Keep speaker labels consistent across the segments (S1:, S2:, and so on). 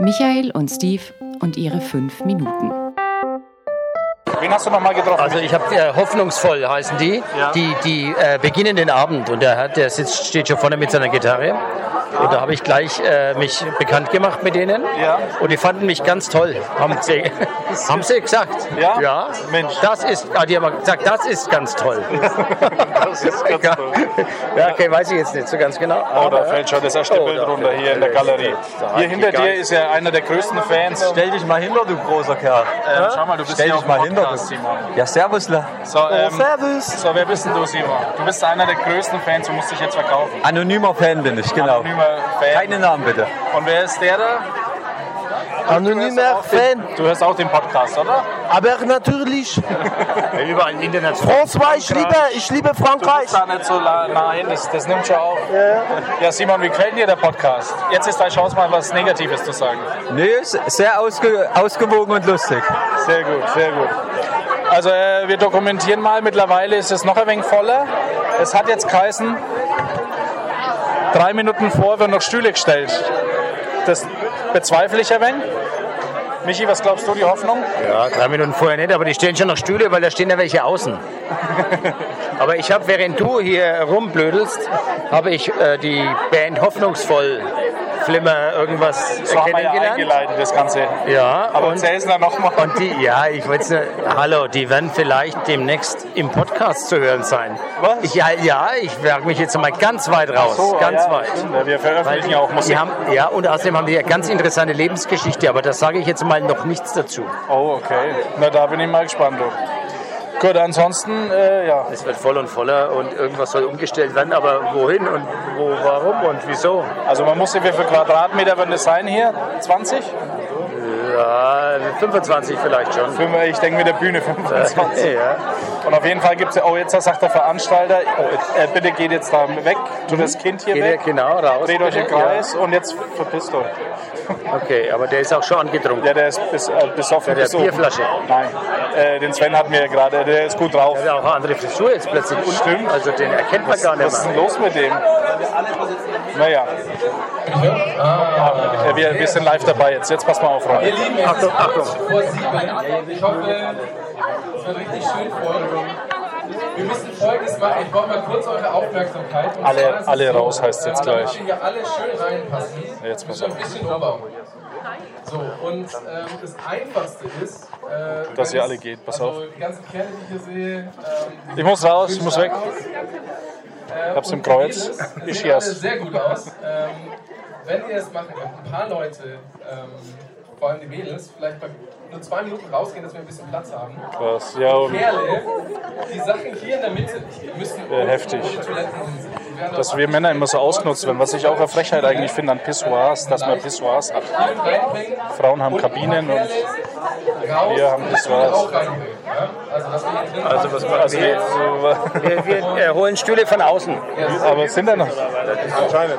S1: Michael und Steve und ihre fünf Minuten.
S2: Wen hast du nochmal getroffen?
S3: Also ich habe äh, hoffnungsvoll heißen die,
S2: Ja.
S3: die, die äh, beginnen den Abend und der, hat, der sitzt, steht schon vorne mit seiner Gitarre. Und da habe ich gleich äh, mich bekannt gemacht mit denen.
S2: Ja.
S3: Und die fanden mich ganz toll, haben sie, haben sie gesagt.
S2: Ja?
S3: Ja.
S2: Mensch.
S3: Das ist, ah, die haben gesagt, das ist ganz toll.
S2: das ist ganz
S3: ja.
S2: toll.
S3: ja, okay, weiß ich jetzt nicht so ganz genau.
S2: Oh, da fällt schon das erste
S3: Oh,
S2: Bild runter hier in der Galerie. Hier hinter dir ist ja einer der größten Fans.
S4: Stell dich mal hinter, du großer Kerl.
S2: Ähm, schau mal, du bist
S4: Stell
S2: hier
S4: dich
S2: auf
S4: mal
S2: dem
S4: hinter.
S2: Simon.
S4: Ja, servusle.
S2: So,
S4: oh,
S2: ähm,
S4: servus.
S2: so, wer bist denn du, Simon? Du bist einer der größten Fans, du musst dich jetzt verkaufen.
S4: Anonymer Fan bin ich, genau.
S2: Anonymer Fan.
S4: Keine Namen bitte.
S2: Und wer ist der da?
S5: Anonymer Fan,
S2: Du hörst auch den Podcast, oder?
S5: aber natürlich.
S3: Überall im Internet.
S5: François, ich liebe, ich liebe
S2: Du
S5: Frankreich.
S2: bist da nicht so nah hin, das, das nimmt schon auf. Ja, Simon, wie gefällt dir der Podcast? Jetzt ist deine Chance, mal was Negatives zu sagen.
S4: Nee, ist sehr ausge ausgewogen und lustig.
S2: Sehr gut, sehr gut. Also äh, wir dokumentieren mal, mittlerweile ist es noch ein wenig voller. Es hat jetzt geheißen, drei Minuten vor werden noch Stühle gestellt. Das bezweifle ich ein wenig. Michi, was glaubst du, die Hoffnung?
S3: Ja, drei Minuten vorher nicht, aber die stehen schon noch Stühle, weil da stehen ja welche außen. aber ich habe, während du hier rumblödelst, habe ich äh, die Band Hoffnungsvoll Flimmer irgendwas
S2: So haben wir ja eingeleitet, das Ganze.
S3: Ja,
S2: Aber
S3: und,
S2: dann nochmal.
S3: und die, ja, ich wollte hallo, die werden vielleicht demnächst im Podcast zu hören sein.
S2: Was?
S3: Ich, ja, ja, ich wage mich jetzt mal ganz weit raus,
S2: So,
S3: ganz
S2: ja,
S3: weit.
S2: stimmt, Wir veröffentlichen ja auch Musik.
S3: haben, ja, und außerdem haben die eine ganz interessante Lebensgeschichte, aber da sage ich jetzt mal noch nichts dazu.
S2: Oh, okay. Na, da bin ich mal gespannt. Du. Gut, ansonsten, äh, ja.
S3: Es wird voll und voller und irgendwas soll umgestellt werden, aber wohin und wo, warum und wieso?
S2: Also man muss ja, wie viel Quadratmeter werden das sein hier? 20?
S3: Ja, 25 vielleicht schon.
S2: Ich denke mit der Bühne 25.
S3: Ja.
S2: Und auf jeden Fall gibt es ja, oh jetzt sagt der Veranstalter, oh, äh, bitte geht jetzt da weg, tu das Kind hier
S3: Geht
S2: weg,
S3: genau raus?
S2: dreht euch im? Kreis und jetzt verpisst euch.
S3: Ja. Okay, aber der ist auch schon angetrunken.
S2: Ja, der ist bis, äh, besoffen.
S3: Ja, der
S2: oben.
S3: Bierflasche.
S2: Nein, äh, den Sven hatten wir ja gerade, der ist gut drauf.
S3: Der hat auch eine andere Frisur jetzt plötzlich. Stimmt. Also den erkennt man gar nicht
S2: Was ist denn los mit dem? Naja. Ja, wir, wir sind live dabei jetzt. Jetzt pass mal auf, Ronny.
S3: Achtung, Achtung.
S6: sieben. Ich hoffe, es wird richtig schön vor. Wir müssen folgendes machen. Ich brauche mal kurz eure Aufmerksamkeit. Und
S2: Alle-
S6: es
S2: alle raus heißt jetzt
S6: damit
S2: gleich.
S6: wir alle schön reinpassen.
S2: Jetzt pass auf.
S6: ein bisschen. So, und ähm, das Einfachste ist, äh,
S2: Dass ihr alle geht. Pass
S6: also
S2: auf.
S6: Die ganzen Kerle, die ich hier sehe. Ähm,
S2: Ich muss raus, ich muss weg.
S6: Ich
S2: hab's im Kreuz. Ich
S6: sieht sehr gut aus. Ähm, wenn ihr es machen könnt, ein paar Leute, ähm, vor allem die Mädels, vielleicht mal nur zwei Minuten rausgehen, dass wir ein bisschen Platz haben.
S2: Krass. Ja, und
S6: Kerle, die Sachen hier in der Mitte müssen
S2: Ja, heftig. dass wir Männer immer so ausgenutzt werden. Was ich auch eine Frechheit eigentlich finde an Pissoirs, dass man Pissoirs hat. Frauen haben Kabinen und wir haben Pissoirs.
S6: Also, wir
S3: Also was machen
S2: Also,
S3: wir Wir, wir äh, holen Stühle von außen.
S2: aber sind da noch?
S5: Anscheinend.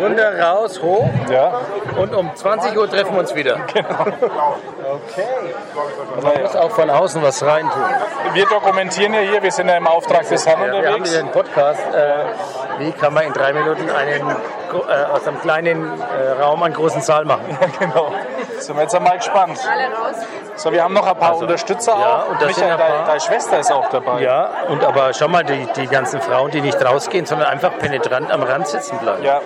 S3: Runter, raus, hoch
S2: Ja.
S3: und um 20 Uhr treffen wir uns wieder. Man muss auch von außen was reintun.
S2: Wir dokumentieren ja hier, wir sind ja im Auftrag des Herrn
S3: Ja, wir haben
S2: unterwegs.
S3: hier einen Podcast. Äh, wie kann man in drei Minuten einen, äh, aus einem kleinen äh, Raum einen großen Saal machen?
S2: Genau. Sind wir jetzt einmal gespannt. So, wir haben noch ein paar Unterstützer
S3: Also, ja,
S2: auch.
S3: und da sind
S2: Michael,
S3: paar-
S2: deine, deine Schwester ist auch dabei.
S3: Ja, und aber schau mal, die, die ganzen Frauen, die nicht rausgehen, sondern einfach penetrant am Rand sitzen bleiben.
S2: Ja.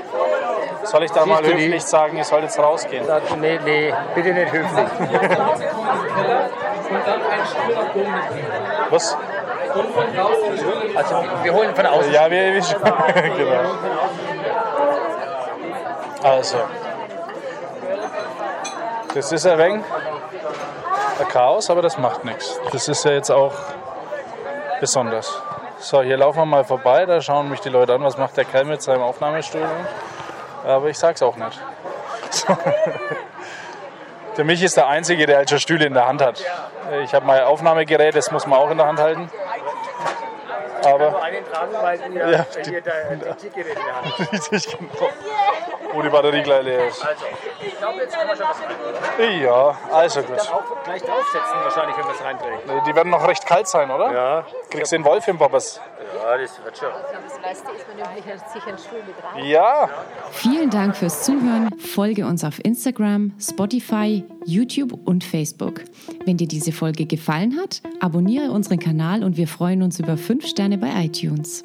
S2: Soll ich da mal
S3: du die?
S2: höflich sagen, ihr sollt jetzt rausgehen?
S3: Sagt, nee, nee, bitte nicht höflich.
S2: Was?
S3: Also wir holen von außen.
S2: Ja, wir, wir genau. Also. Das ist ein wenig ein Chaos, aber das macht nichts. Das ist ja jetzt auch besonders. So, hier laufen wir mal vorbei, da schauen mich die Leute an, was macht der Kerl mit seinem Aufnahmestudio. Aber ich sag's auch nicht. So. Der Mich ist der Einzige, der halt schon Stühle in der Hand hat. Ich habe mein Aufnahmegerät, das muss man auch in der Hand halten. Aber
S3: einen tragen, weil ihr,
S2: Ja,
S3: ihr da die Tickgeräte in der Hand habt.
S2: Richtig, genau. Wo die Batterie gleich leer ist.
S3: Also, ich glaube, jetzt kann man schon was.
S2: Ja, also gut.
S3: Auch gleich draufsetzen, wahrscheinlich, wenn man es reinträgt.
S2: Die werden noch recht kalt sein, oder?
S3: Ja,
S2: Kriegst du den Wolf im Bobbers?
S3: ja, das wird schon.
S7: Das meiste ist man nämlich sich einen Stuhl mit rein.
S2: Ja.
S1: Vielen Dank fürs Zuhören. Folge uns auf Instagram, Spotify, YouTube und Facebook. Wenn dir diese Folge gefallen hat, abonniere unseren Kanal und wir freuen uns über 5 Sterne bei iTunes.